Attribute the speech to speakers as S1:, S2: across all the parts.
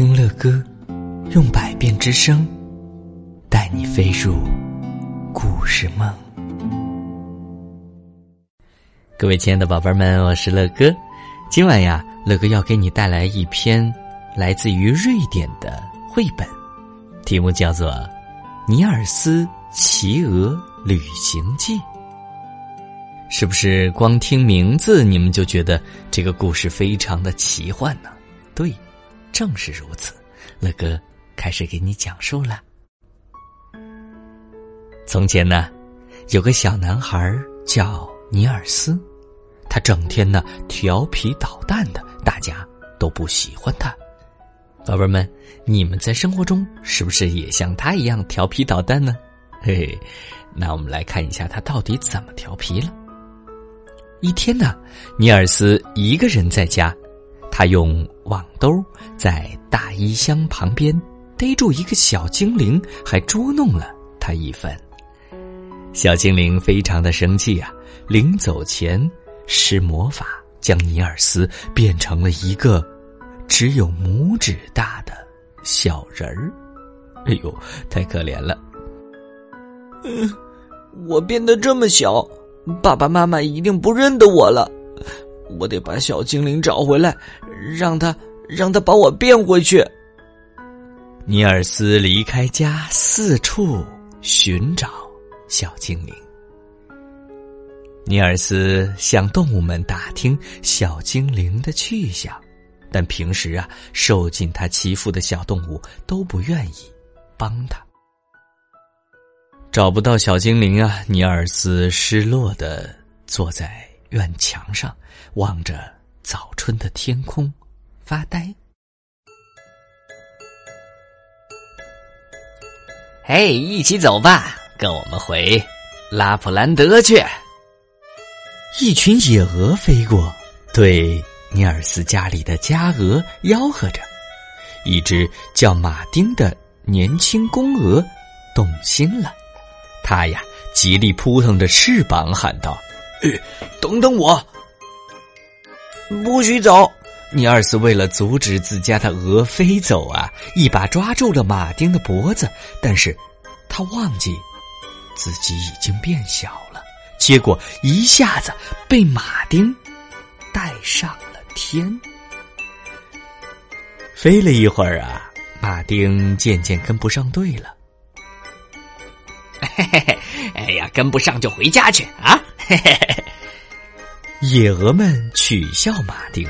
S1: 听乐歌，用百变之声带你飞入故事梦。各位亲爱的宝贝们，我是乐哥。今晚呀，乐哥要给你带来一篇来自于瑞典的绘本，题目叫做《尼尔斯骑鹅旅行记》。是不是光听名字你们就觉得这个故事非常的奇幻呢？对。正是如此，乐哥开始给你讲述了。从前呢，有个小男孩叫尼尔斯，他整天呢调皮捣蛋的，大家都不喜欢他。宝贝们，你们在生活中是不是也像他一样调皮捣蛋呢？嘿嘿，那我们来看一下他到底怎么调皮了。一天呢，尼尔斯一个人在家。他用网兜在大衣箱旁边逮住一个小精灵，还捉弄了他一番。小精灵非常的生气啊，临走前施魔法，将尼尔斯变成了一个只有拇指大的小人儿。哎呦，太可怜了！
S2: 嗯，我变得这么小，爸爸妈妈一定不认得我了。我得把小精灵找回来，让他让他把我变回去。
S1: 尼尔斯离开家，四处寻找小精灵。尼尔斯向动物们打听小精灵的去向，但平时啊，受尽他欺负的小动物都不愿意帮他。找不到小精灵啊，尼尔斯失落的坐在。院墙上，望着早春的天空，发呆。
S3: 嘿，一起走吧，跟我们回拉普兰德去。
S1: 一群野鹅飞过，对尼尔斯家里的家鹅吆喝着。一只叫马丁的年轻公鹅动心了，它呀极力扑腾着翅膀，喊道。
S2: 等等我！不许走！
S1: 尼尔斯为了阻止自家的鹅飞走啊，一把抓住了马丁的脖子，但是他忘记自己已经变小了，结果一下子被马丁带上了天。飞了一会儿啊，马丁渐渐跟不上队了。
S3: 嘿嘿嘿，哎呀，跟不上就回家去啊！嘿嘿嘿，
S1: 野鹅们取笑马丁，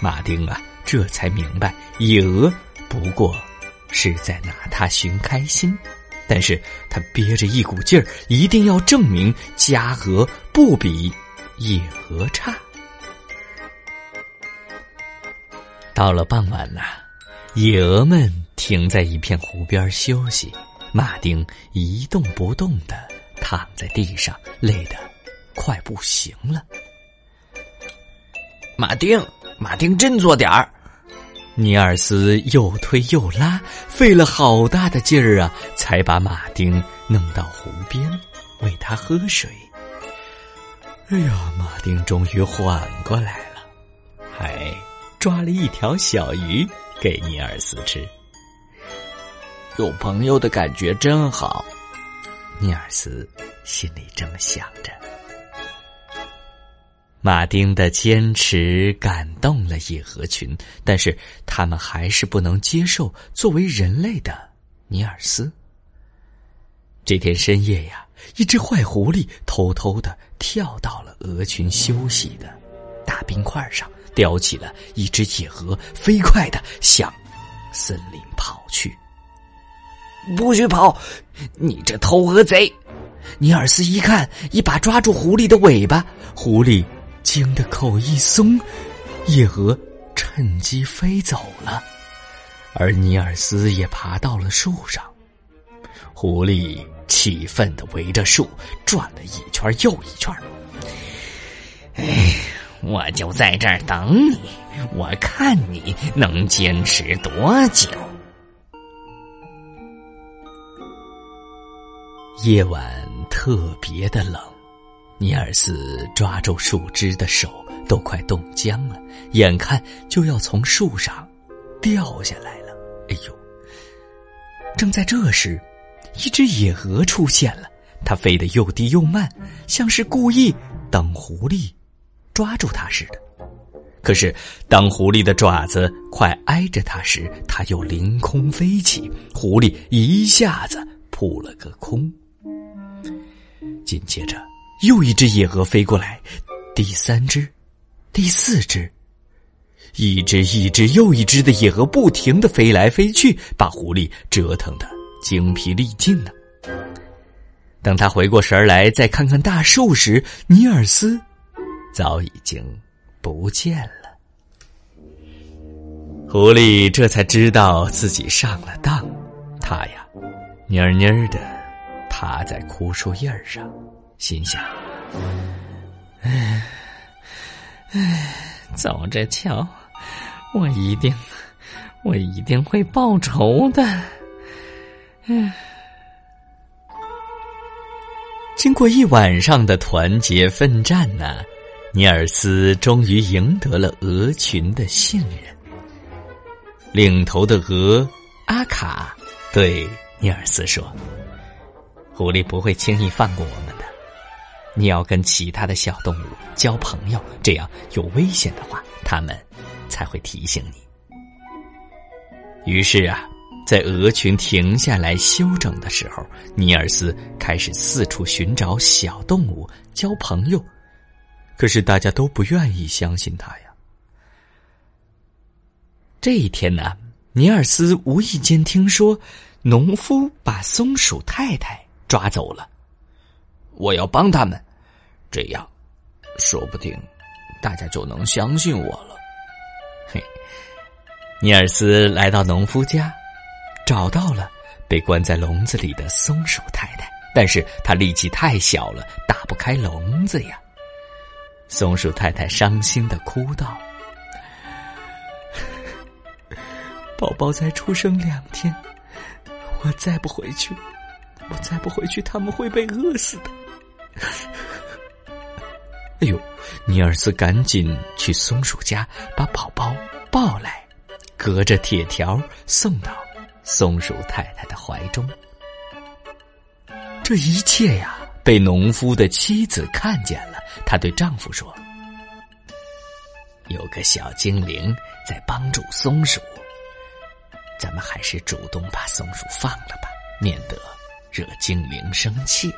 S1: 马丁啊，这才明白野鹅不过是在拿他寻开心，但是他憋着一股劲儿，一定要证明家鹅不比野鹅差。到了傍晚呐，野鹅们停在一片湖边休息，马丁一动不动的躺在地上，累得。快不行了，
S2: 马丁，马丁，振作点儿！
S1: 尼尔斯又推又拉，费了好大的劲儿啊，才把马丁弄到湖边，喂他喝水。哎呀，马丁终于缓过来了，还抓了一条小鱼给尼尔斯吃。
S2: 有朋友的感觉真好，
S1: 尼尔斯心里这么想着。马丁的坚持感动了野鹅群，但是他们还是不能接受作为人类的尼尔斯。这天深夜呀，一只坏狐狸偷偷的跳到了鹅群休息的大冰块上，叼起了一只野鹅，飞快的向森林跑去。
S2: 不许跑！你这偷鹅贼！尼尔斯一看，一把抓住狐狸的尾巴，
S1: 狐狸。惊的口一松，野鹅趁机飞走了，而尼尔斯也爬到了树上。狐狸气愤的围着树转了一圈又一圈。
S3: 哎，我就在这儿等你，我看你能坚持多久。
S1: 夜晚特别的冷。尼尔斯抓住树枝的手都快冻僵了，眼看就要从树上掉下来了。哎呦！正在这时，一只野鹅出现了。它飞得又低又慢，像是故意等狐狸抓住它似的。可是，当狐狸的爪子快挨着它时，它又凌空飞起，狐狸一下子扑了个空。紧接着，又一只野鹅飞过来，第三只，第四只，一只一只又一只的野鹅不停的飞来飞去，把狐狸折腾的精疲力尽呢。等他回过神来，再看看大树时，尼尔斯早已经不见了。狐狸这才知道自己上了当，他呀，蔫蔫的趴在枯树叶上，心想：“
S3: 唉，唉，走着瞧，我一定，我一定会报仇的。”
S1: 嗯。经过一晚上的团结奋战呢，尼尔斯终于赢得了鹅群的信任。领头的鹅阿卡对尼尔斯说：“狐狸不会轻易放过我们，你要跟其他的小动物交朋友，这样有危险的话，他们才会提醒你。”于是啊。在鹅群停下来休整的时候，尼尔斯开始四处寻找小动物交朋友，可是大家都不愿意相信他呀。这一天呢，尼尔斯无意间听说，农夫把松鼠太太抓走了。
S2: 我要帮他们，这样，说不定大家就能相信我了。
S1: 嘿，尼尔斯来到农夫家。找到了被关在笼子里的松鼠太太，但是她力气太小了，打不开笼子呀。松鼠太太伤心的哭道：“ 宝宝才出生两天，我再不回去，我再不回去，他们会被饿死的。” 哎呦，尼尔斯赶紧去松鼠家把宝宝抱来，隔着铁条送到。松鼠太太的怀中，这一切呀，被农夫的妻子看见了。她对丈夫说：“有个小精灵在帮助松鼠，咱们还是主动把松鼠放了吧，免得惹精灵生气。”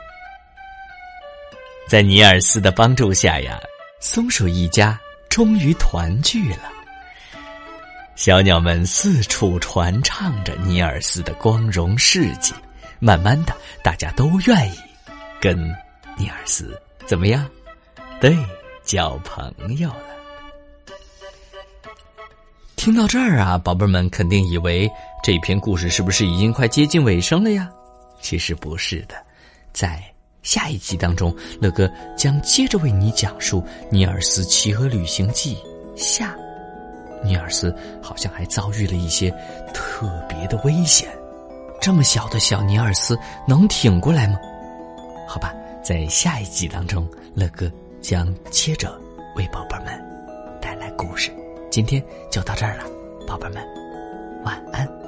S1: 在尼尔斯的帮助下呀，松鼠一家终于团聚了。小鸟们四处传唱着尼尔斯的光荣事迹，慢慢的，大家都愿意跟尼尔斯怎么样？对，交朋友了。听到这儿啊，宝贝们肯定以为这篇故事是不是已经快接近尾声了呀？其实不是的，在下一集当中，乐哥将接着为你讲述《尼尔斯骑鹅旅行记》下。尼尔斯好像还遭遇了一些特别的危险，这么小的小尼尔斯能挺过来吗？好吧，在下一集当中，乐哥将接着为宝贝们带来故事。今天就到这儿了，宝贝们，晚安。